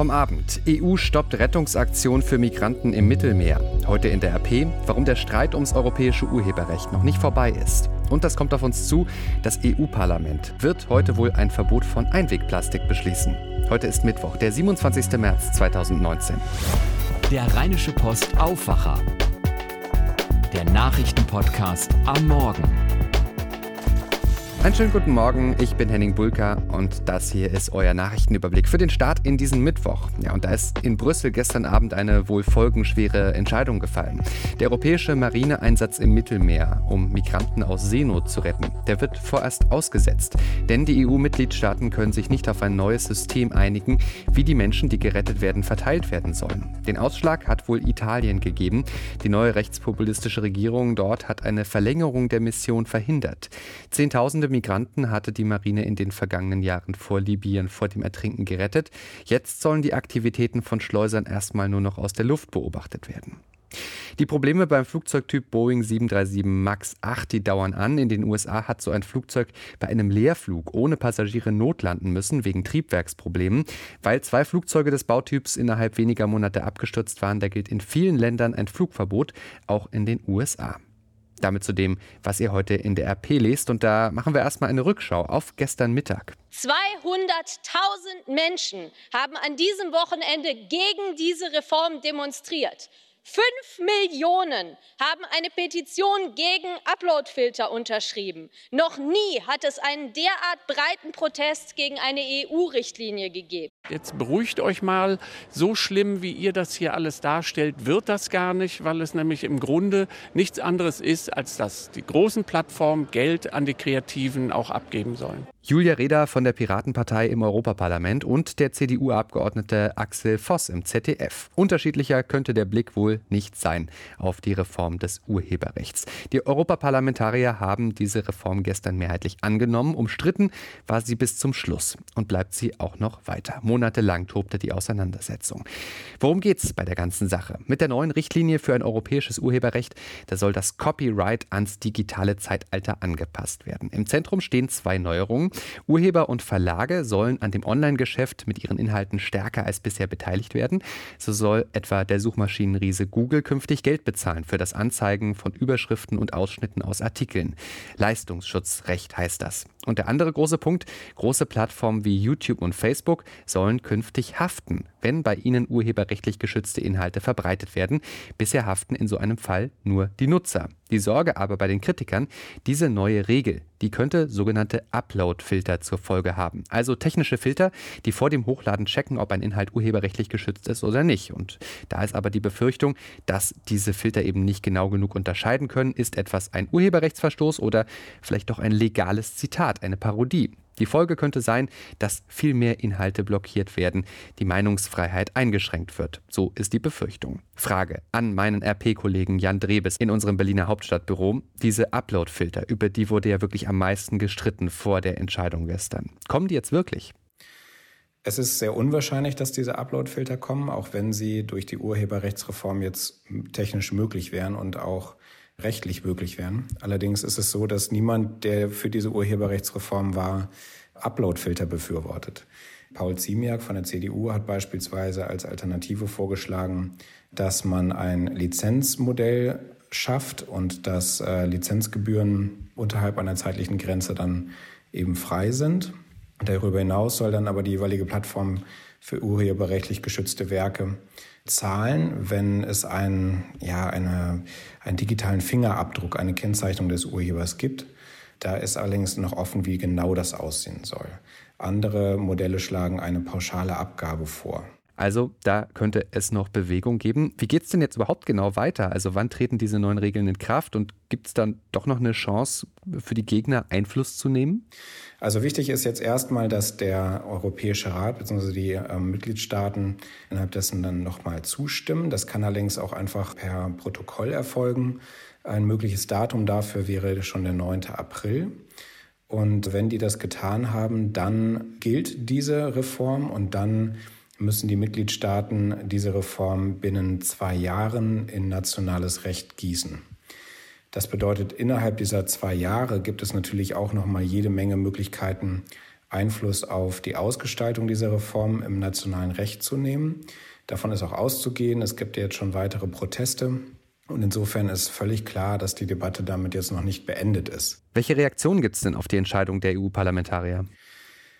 Vom Abend. EU stoppt Rettungsaktion für Migranten im Mittelmeer. Heute in der RP, warum der Streit ums europäische Urheberrecht noch nicht vorbei ist. Und das kommt auf uns zu, das EU-Parlament wird heute wohl ein Verbot von Einwegplastik beschließen. Heute ist Mittwoch, der 27. März 2019. Der Rheinische Post Aufwacher. Der Nachrichtenpodcast am Morgen. Einen schönen guten Morgen, ich bin Henning Bulka und das hier ist euer Nachrichtenüberblick für den Start in diesen Mittwoch. Ja, und da ist in Brüssel gestern Abend eine wohl folgenschwere Entscheidung gefallen. Der europäische Marineeinsatz im Mittelmeer, um Migranten aus Seenot zu retten, der wird vorerst ausgesetzt. Denn die EU-Mitgliedstaaten können sich nicht auf ein neues System einigen, wie die Menschen, die gerettet werden, verteilt werden sollen. Den Ausschlag hat wohl Italien gegeben. Die neue rechtspopulistische Regierung dort hat eine Verlängerung der Mission verhindert. Zehntausende Migranten hatte die Marine in den vergangenen Jahren vor Libyen vor dem Ertrinken gerettet. Jetzt sollen die Aktivitäten von Schleusern erstmal nur noch aus der Luft beobachtet werden. Die Probleme beim Flugzeugtyp Boeing 737 MAX 8, die dauern an. In den USA hat so ein Flugzeug bei einem Leerflug ohne Passagiere notlanden müssen wegen Triebwerksproblemen. Weil zwei Flugzeuge des Bautyps innerhalb weniger Monate abgestürzt waren, da gilt in vielen Ländern ein Flugverbot, auch in den USA. Damit zu dem, was ihr heute in der RP lest. Und da machen wir erstmal eine Rückschau auf gestern Mittag. 200.000 Menschen haben an diesem Wochenende gegen diese Reform demonstriert. Fünf Millionen haben eine Petition gegen Uploadfilter unterschrieben. Noch nie hat es einen derart breiten Protest gegen eine EU-Richtlinie gegeben. Jetzt beruhigt euch mal. So schlimm, wie ihr das hier alles darstellt, wird das gar nicht, weil es nämlich im Grunde nichts anderes ist, als dass die großen Plattformen Geld an die Kreativen auch abgeben sollen. Julia Reda von der Piratenpartei im Europaparlament und der CDU-Abgeordnete Axel Voss im ZDF. Unterschiedlicher könnte der Blick wohl nicht sein auf die Reform des Urheberrechts. Die Europaparlamentarier haben diese Reform gestern mehrheitlich angenommen. Umstritten war sie bis zum Schluss und bleibt sie auch noch weiter. Monatelang tobte die Auseinandersetzung. Worum geht es bei der ganzen Sache? Mit der neuen Richtlinie für ein europäisches Urheberrecht, da soll das Copyright ans digitale Zeitalter angepasst werden. Im Zentrum stehen zwei Neuerungen. Urheber und Verlage sollen an dem Online-Geschäft mit ihren Inhalten stärker als bisher beteiligt werden. So soll etwa der Suchmaschinenriese Google künftig Geld bezahlen für das Anzeigen von Überschriften und Ausschnitten aus Artikeln. Leistungsschutzrecht heißt das. Und der andere große Punkt, große Plattformen wie YouTube und Facebook sollen künftig haften, wenn bei ihnen urheberrechtlich geschützte Inhalte verbreitet werden. Bisher haften in so einem Fall nur die Nutzer. Die Sorge aber bei den Kritikern, diese neue Regel, die könnte sogenannte Upload-Filter zur Folge haben. Also technische Filter, die vor dem Hochladen checken, ob ein Inhalt urheberrechtlich geschützt ist oder nicht. Und da ist aber die Befürchtung, dass diese Filter eben nicht genau genug unterscheiden können, ist etwas ein Urheberrechtsverstoß oder vielleicht doch ein legales Zitat, eine Parodie. Die Folge könnte sein, dass viel mehr Inhalte blockiert werden, die Meinungsfreiheit eingeschränkt wird. So ist die Befürchtung. Frage an meinen RP-Kollegen Jan Drebes in unserem Berliner Hauptstadtbüro. Diese Upload-Filter, über die wurde ja wirklich am meisten gestritten vor der Entscheidung gestern. Kommen die jetzt wirklich? Es ist sehr unwahrscheinlich, dass diese Upload-Filter kommen, auch wenn sie durch die Urheberrechtsreform jetzt technisch möglich wären und auch rechtlich möglich wären. Allerdings ist es so, dass niemand, der für diese Urheberrechtsreform war, Uploadfilter befürwortet. Paul Ziemiak von der CDU hat beispielsweise als Alternative vorgeschlagen, dass man ein Lizenzmodell schafft und dass äh, Lizenzgebühren unterhalb einer zeitlichen Grenze dann eben frei sind. Darüber hinaus soll dann aber die jeweilige Plattform für urheberrechtlich geschützte Werke zahlen, wenn es ein, ja, eine, einen digitalen Fingerabdruck, eine Kennzeichnung des Urhebers gibt. Da ist allerdings noch offen, wie genau das aussehen soll. Andere Modelle schlagen eine pauschale Abgabe vor. Also da könnte es noch Bewegung geben. Wie geht es denn jetzt überhaupt genau weiter? Also wann treten diese neuen Regeln in Kraft und gibt es dann doch noch eine Chance für die Gegner Einfluss zu nehmen? Also wichtig ist jetzt erstmal, dass der Europäische Rat bzw. die äh, Mitgliedstaaten innerhalb dessen dann nochmal zustimmen. Das kann allerdings auch einfach per Protokoll erfolgen. Ein mögliches Datum dafür wäre schon der 9. April. Und wenn die das getan haben, dann gilt diese Reform und dann müssen die Mitgliedstaaten diese Reform binnen zwei Jahren in nationales Recht gießen. Das bedeutet, innerhalb dieser zwei Jahre gibt es natürlich auch noch mal jede Menge Möglichkeiten, Einfluss auf die Ausgestaltung dieser Reform im nationalen Recht zu nehmen. Davon ist auch auszugehen. Es gibt jetzt schon weitere Proteste. Und insofern ist völlig klar, dass die Debatte damit jetzt noch nicht beendet ist. Welche Reaktionen gibt es denn auf die Entscheidung der EU-Parlamentarier?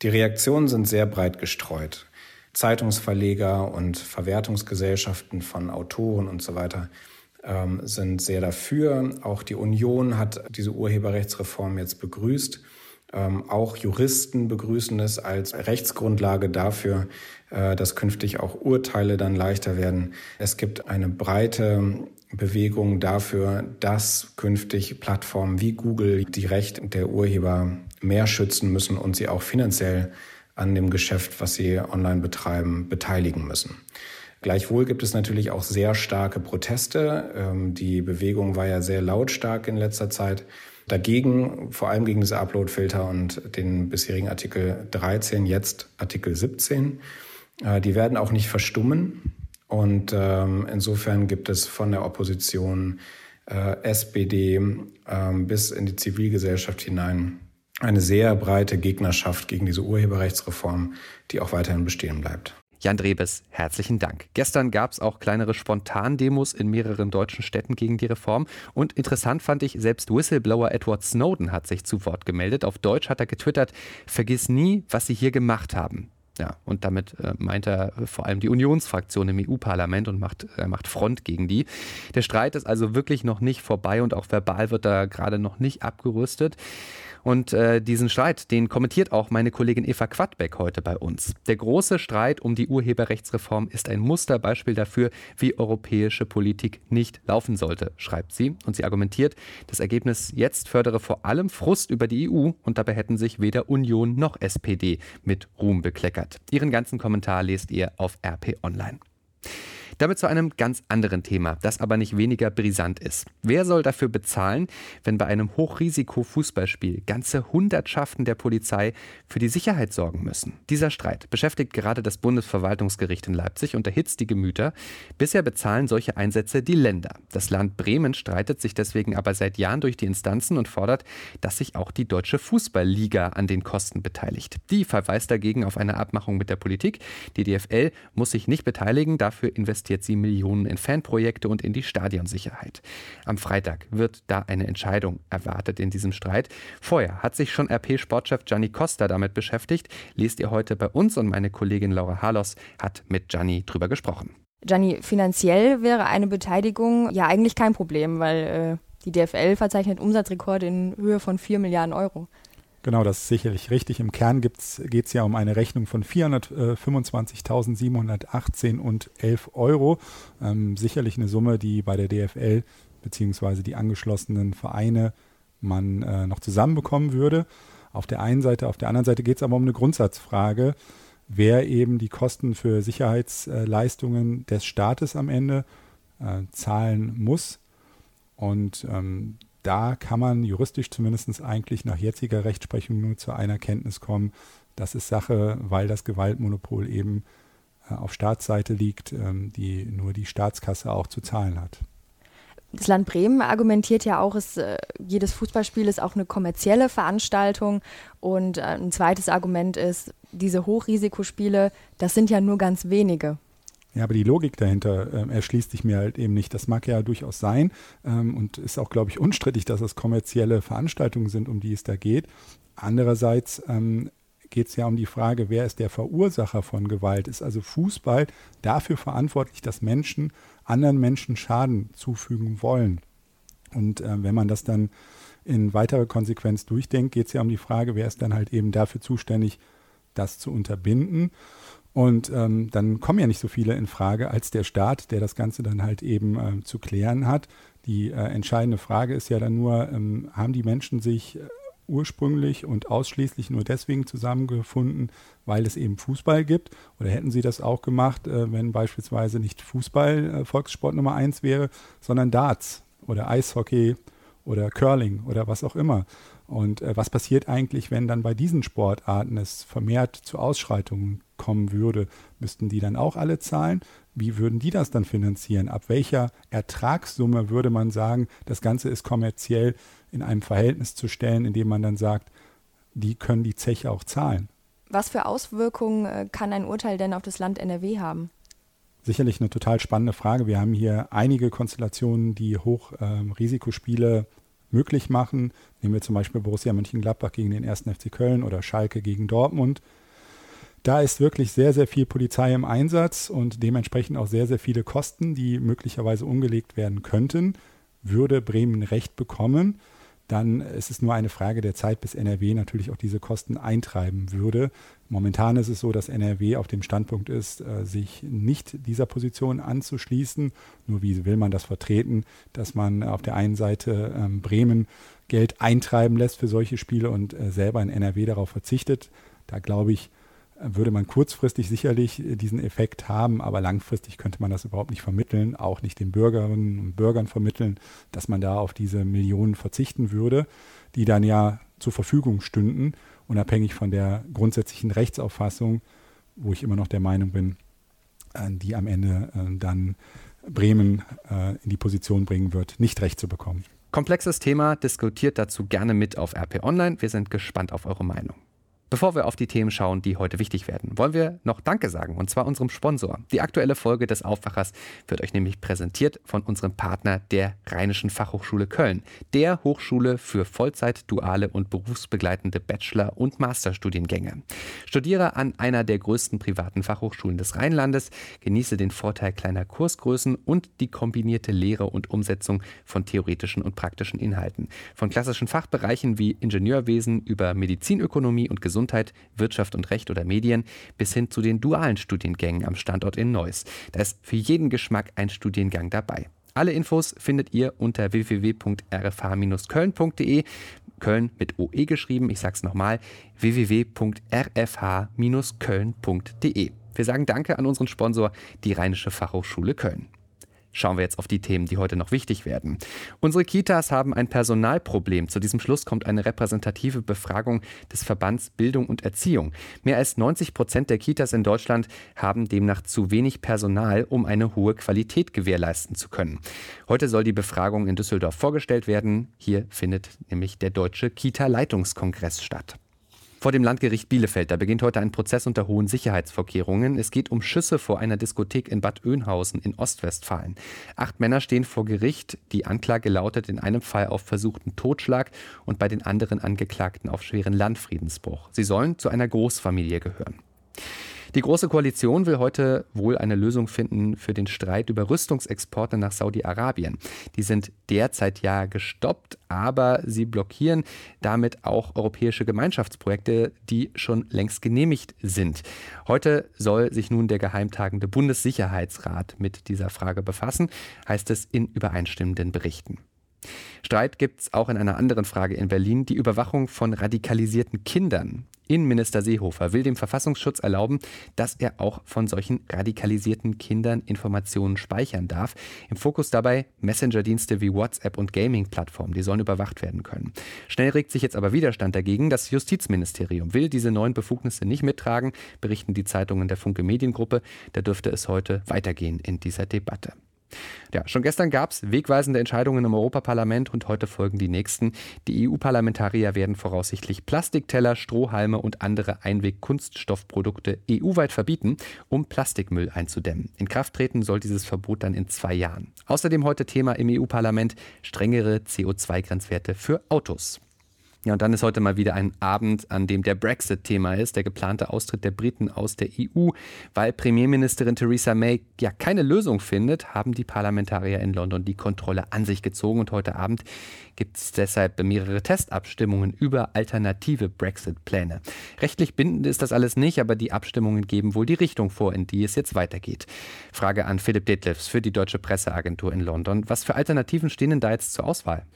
Die Reaktionen sind sehr breit gestreut. Zeitungsverleger und Verwertungsgesellschaften von Autoren und so weiter ähm, sind sehr dafür. Auch die Union hat diese Urheberrechtsreform jetzt begrüßt. Ähm, auch Juristen begrüßen es als Rechtsgrundlage dafür, äh, dass künftig auch Urteile dann leichter werden. Es gibt eine breite Bewegung dafür, dass künftig Plattformen wie Google die Rechte der Urheber mehr schützen müssen und sie auch finanziell an dem Geschäft, was sie online betreiben, beteiligen müssen. Gleichwohl gibt es natürlich auch sehr starke Proteste. Ähm, die Bewegung war ja sehr lautstark in letzter Zeit. Dagegen, vor allem gegen diese Uploadfilter und den bisherigen Artikel 13, jetzt Artikel 17. Äh, die werden auch nicht verstummen. Und ähm, insofern gibt es von der Opposition äh, SPD ähm, bis in die Zivilgesellschaft hinein eine sehr breite Gegnerschaft gegen diese Urheberrechtsreform, die auch weiterhin bestehen bleibt. Jan Drebes, herzlichen Dank. Gestern gab es auch kleinere Spontandemos in mehreren deutschen Städten gegen die Reform. Und interessant fand ich, selbst Whistleblower Edward Snowden hat sich zu Wort gemeldet. Auf Deutsch hat er getwittert, vergiss nie, was Sie hier gemacht haben. Ja, und damit äh, meint er vor allem die Unionsfraktion im EU-Parlament und macht, äh, macht Front gegen die. Der Streit ist also wirklich noch nicht vorbei und auch verbal wird da gerade noch nicht abgerüstet. Und äh, diesen Streit, den kommentiert auch meine Kollegin Eva Quadbeck heute bei uns. Der große Streit um die Urheberrechtsreform ist ein Musterbeispiel dafür, wie europäische Politik nicht laufen sollte, schreibt sie. Und sie argumentiert, das Ergebnis jetzt fördere vor allem Frust über die EU und dabei hätten sich weder Union noch SPD mit Ruhm bekleckert. Ihren ganzen Kommentar lest ihr auf RP Online. Damit zu einem ganz anderen Thema, das aber nicht weniger brisant ist. Wer soll dafür bezahlen, wenn bei einem Hochrisiko-Fußballspiel ganze Hundertschaften der Polizei für die Sicherheit sorgen müssen? Dieser Streit beschäftigt gerade das Bundesverwaltungsgericht in Leipzig und erhitzt die Gemüter. Bisher bezahlen solche Einsätze die Länder. Das Land Bremen streitet sich deswegen aber seit Jahren durch die Instanzen und fordert, dass sich auch die Deutsche Fußballliga an den Kosten beteiligt. Die verweist dagegen auf eine Abmachung mit der Politik. Die DFL muss sich nicht beteiligen, dafür investiert investiert sie Millionen in Fanprojekte und in die Stadionsicherheit. Am Freitag wird da eine Entscheidung erwartet in diesem Streit. Vorher hat sich schon RP-Sportchef Gianni Costa damit beschäftigt, liest ihr heute bei uns und meine Kollegin Laura Harlos hat mit Gianni drüber gesprochen. Gianni, finanziell wäre eine Beteiligung ja eigentlich kein Problem, weil äh, die DFL verzeichnet Umsatzrekorde in Höhe von 4 Milliarden Euro. Genau, das ist sicherlich richtig. Im Kern geht es ja um eine Rechnung von 425.718 und 11 Euro. Ähm, sicherlich eine Summe, die bei der DFL bzw. die angeschlossenen Vereine man äh, noch zusammenbekommen würde. Auf der einen Seite, auf der anderen Seite geht es aber um eine Grundsatzfrage, wer eben die Kosten für Sicherheitsleistungen des Staates am Ende äh, zahlen muss. Und ähm, da kann man juristisch zumindest eigentlich nach jetziger Rechtsprechung nur zu einer Kenntnis kommen. Das ist Sache, weil das Gewaltmonopol eben äh, auf Staatsseite liegt, ähm, die nur die Staatskasse auch zu zahlen hat. Das Land Bremen argumentiert ja auch, es, äh, jedes Fußballspiel ist auch eine kommerzielle Veranstaltung. Und äh, ein zweites Argument ist, diese Hochrisikospiele, das sind ja nur ganz wenige. Ja, aber die Logik dahinter äh, erschließt sich mir halt eben nicht. Das mag ja durchaus sein ähm, und ist auch, glaube ich, unstrittig, dass es kommerzielle Veranstaltungen sind, um die es da geht. Andererseits ähm, geht es ja um die Frage, wer ist der Verursacher von Gewalt? Ist also Fußball dafür verantwortlich, dass Menschen anderen Menschen Schaden zufügen wollen? Und äh, wenn man das dann in weiterer Konsequenz durchdenkt, geht es ja um die Frage, wer ist dann halt eben dafür zuständig, das zu unterbinden. Und ähm, dann kommen ja nicht so viele in Frage als der Staat, der das Ganze dann halt eben äh, zu klären hat. Die äh, entscheidende Frage ist ja dann nur, ähm, haben die Menschen sich äh, ursprünglich und ausschließlich nur deswegen zusammengefunden, weil es eben Fußball gibt? Oder hätten sie das auch gemacht, äh, wenn beispielsweise nicht Fußball äh, Volkssport Nummer eins wäre, sondern Darts oder Eishockey oder Curling oder was auch immer? Und äh, was passiert eigentlich, wenn dann bei diesen Sportarten es vermehrt zu Ausschreitungen kommen würde? Müssten die dann auch alle zahlen? Wie würden die das dann finanzieren? Ab welcher Ertragssumme würde man sagen, das Ganze ist kommerziell in einem Verhältnis zu stellen, indem man dann sagt, die können die Zeche auch zahlen? Was für Auswirkungen äh, kann ein Urteil denn auf das Land NRW haben? Sicherlich eine total spannende Frage. Wir haben hier einige Konstellationen, die Hochrisikospiele ähm, möglich machen. Nehmen wir zum Beispiel Borussia Mönchengladbach gegen den 1. FC Köln oder Schalke gegen Dortmund. Da ist wirklich sehr, sehr viel Polizei im Einsatz und dementsprechend auch sehr, sehr viele Kosten, die möglicherweise umgelegt werden könnten. Würde Bremen Recht bekommen, dann ist es nur eine Frage der Zeit, bis NRW natürlich auch diese Kosten eintreiben würde. Momentan ist es so, dass NRW auf dem Standpunkt ist, äh, sich nicht dieser Position anzuschließen. Nur wie will man das vertreten, dass man auf der einen Seite ähm, Bremen Geld eintreiben lässt für solche Spiele und äh, selber in NRW darauf verzichtet. Da glaube ich, würde man kurzfristig sicherlich diesen Effekt haben, aber langfristig könnte man das überhaupt nicht vermitteln, auch nicht den Bürgerinnen und Bürgern vermitteln, dass man da auf diese Millionen verzichten würde, die dann ja zur Verfügung stünden, unabhängig von der grundsätzlichen Rechtsauffassung, wo ich immer noch der Meinung bin, äh, die am Ende äh, dann Bremen äh, in die Position bringen wird, nicht recht zu bekommen. Komplexes Thema, diskutiert dazu gerne mit auf RP Online. Wir sind gespannt auf eure Meinung. Bevor wir auf die Themen schauen, die heute wichtig werden, wollen wir noch Danke sagen, und zwar unserem Sponsor. Die aktuelle Folge des Aufwachers wird euch nämlich präsentiert von unserem Partner der Rheinischen Fachhochschule Köln, der Hochschule für Vollzeit, duale und berufsbegleitende Bachelor- und Masterstudiengänge. Studiere an einer der größten privaten Fachhochschulen des Rheinlandes, genieße den Vorteil kleiner Kursgrößen und die kombinierte Lehre und Umsetzung von theoretischen und praktischen Inhalten. Von klassischen Fachbereichen wie Ingenieurwesen über Medizinökonomie und Gesundheit Gesundheit, Wirtschaft und Recht oder Medien bis hin zu den dualen Studiengängen am Standort in Neuss. Da ist für jeden Geschmack ein Studiengang dabei. Alle Infos findet ihr unter www.rfh-köln.de. Köln mit OE geschrieben. Ich sag's nochmal: www.rfh-köln.de. Wir sagen Danke an unseren Sponsor, die Rheinische Fachhochschule Köln. Schauen wir jetzt auf die Themen, die heute noch wichtig werden. Unsere Kitas haben ein Personalproblem. Zu diesem Schluss kommt eine repräsentative Befragung des Verbands Bildung und Erziehung. Mehr als 90 Prozent der Kitas in Deutschland haben demnach zu wenig Personal, um eine hohe Qualität gewährleisten zu können. Heute soll die Befragung in Düsseldorf vorgestellt werden. Hier findet nämlich der Deutsche Kita-Leitungskongress statt. Vor dem Landgericht Bielefeld, da beginnt heute ein Prozess unter hohen Sicherheitsvorkehrungen. Es geht um Schüsse vor einer Diskothek in Bad Oeynhausen in Ostwestfalen. Acht Männer stehen vor Gericht. Die Anklage lautet in einem Fall auf versuchten Totschlag und bei den anderen Angeklagten auf schweren Landfriedensbruch. Sie sollen zu einer Großfamilie gehören. Die Große Koalition will heute wohl eine Lösung finden für den Streit über Rüstungsexporte nach Saudi-Arabien. Die sind derzeit ja gestoppt, aber sie blockieren damit auch europäische Gemeinschaftsprojekte, die schon längst genehmigt sind. Heute soll sich nun der geheimtagende Bundessicherheitsrat mit dieser Frage befassen, heißt es in übereinstimmenden Berichten. Streit gibt es auch in einer anderen Frage in Berlin, die Überwachung von radikalisierten Kindern. Innenminister Seehofer will dem Verfassungsschutz erlauben, dass er auch von solchen radikalisierten Kindern Informationen speichern darf. Im Fokus dabei Messenger-Dienste wie WhatsApp und Gaming-Plattformen, die sollen überwacht werden können. Schnell regt sich jetzt aber Widerstand dagegen. Das Justizministerium will diese neuen Befugnisse nicht mittragen, berichten die Zeitungen der Funke Mediengruppe. Da dürfte es heute weitergehen in dieser Debatte. Ja, schon gestern gab es wegweisende Entscheidungen im Europaparlament und heute folgen die nächsten. Die EU-Parlamentarier werden voraussichtlich Plastikteller, Strohhalme und andere Einweg-Kunststoffprodukte EU-weit verbieten, um Plastikmüll einzudämmen. In Kraft treten soll dieses Verbot dann in zwei Jahren. Außerdem heute Thema im EU-Parlament strengere CO2-Grenzwerte für Autos. Ja, und dann ist heute mal wieder ein Abend, an dem der Brexit Thema ist, der geplante Austritt der Briten aus der EU. Weil Premierministerin Theresa May ja keine Lösung findet, haben die Parlamentarier in London die Kontrolle an sich gezogen. Und heute Abend gibt es deshalb mehrere Testabstimmungen über alternative Brexit-Pläne. Rechtlich bindend ist das alles nicht, aber die Abstimmungen geben wohl die Richtung vor, in die es jetzt weitergeht. Frage an Philipp Detlefs für die Deutsche Presseagentur in London. Was für Alternativen stehen denn da jetzt zur Auswahl?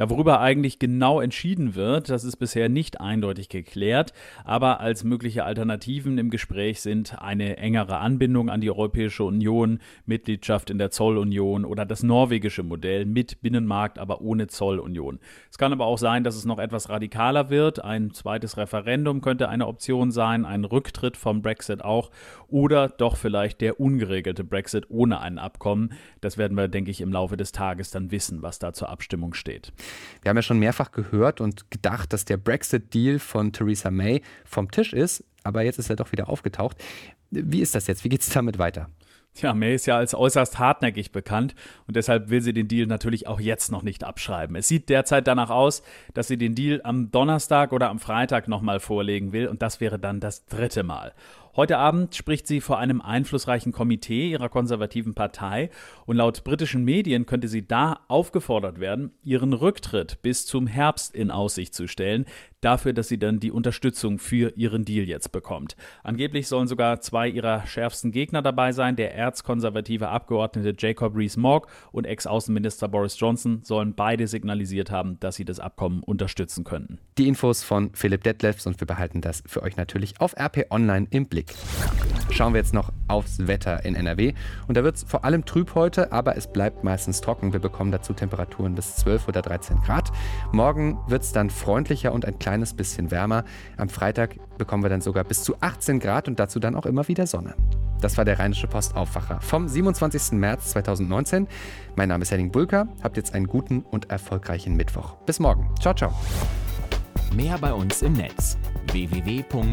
Ja, worüber eigentlich genau entschieden wird, das ist bisher nicht eindeutig geklärt, aber als mögliche Alternativen im Gespräch sind eine engere Anbindung an die Europäische Union, Mitgliedschaft in der Zollunion oder das norwegische Modell mit Binnenmarkt, aber ohne Zollunion. Es kann aber auch sein, dass es noch etwas radikaler wird. Ein zweites Referendum könnte eine Option sein, ein Rücktritt vom Brexit auch oder doch vielleicht der ungeregelte Brexit ohne ein Abkommen. Das werden wir, denke ich, im Laufe des Tages dann wissen, was da zur Abstimmung steht. Wir haben ja schon mehrfach gehört und gedacht, dass der Brexit-Deal von Theresa May vom Tisch ist. aber jetzt ist er doch wieder aufgetaucht. Wie ist das jetzt? Wie geht es damit weiter? Tja, May ist ja als äußerst hartnäckig bekannt und deshalb will sie den Deal natürlich auch jetzt noch nicht abschreiben. Es sieht derzeit danach aus, dass sie den Deal am Donnerstag oder am Freitag nochmal vorlegen will und das wäre dann das dritte Mal. Heute Abend spricht sie vor einem einflussreichen Komitee ihrer konservativen Partei und laut britischen Medien könnte sie da aufgefordert werden, ihren Rücktritt bis zum Herbst in Aussicht zu stellen, dafür, dass sie dann die Unterstützung für ihren Deal jetzt bekommt. Angeblich sollen sogar zwei ihrer schärfsten Gegner dabei sein. Der erzkonservative Abgeordnete Jacob Rees-Mogg und Ex-Außenminister Boris Johnson sollen beide signalisiert haben, dass sie das Abkommen unterstützen könnten. Die Infos von Philipp Detlefs und wir behalten das für euch natürlich auf RP Online im Blick. Blick. Schauen wir jetzt noch aufs Wetter in NRW. Und da wird es vor allem trüb heute, aber es bleibt meistens trocken. Wir bekommen dazu Temperaturen bis 12 oder 13 Grad. Morgen wird es dann freundlicher und ein kleines bisschen wärmer. Am Freitag bekommen wir dann sogar bis zu 18 Grad und dazu dann auch immer wieder Sonne. Das war der Rheinische Post Aufwacher vom 27. März 2019. Mein Name ist Henning Bulka. Habt jetzt einen guten und erfolgreichen Mittwoch. Bis morgen. Ciao, ciao. Mehr bei uns im Netz www.rp-online.de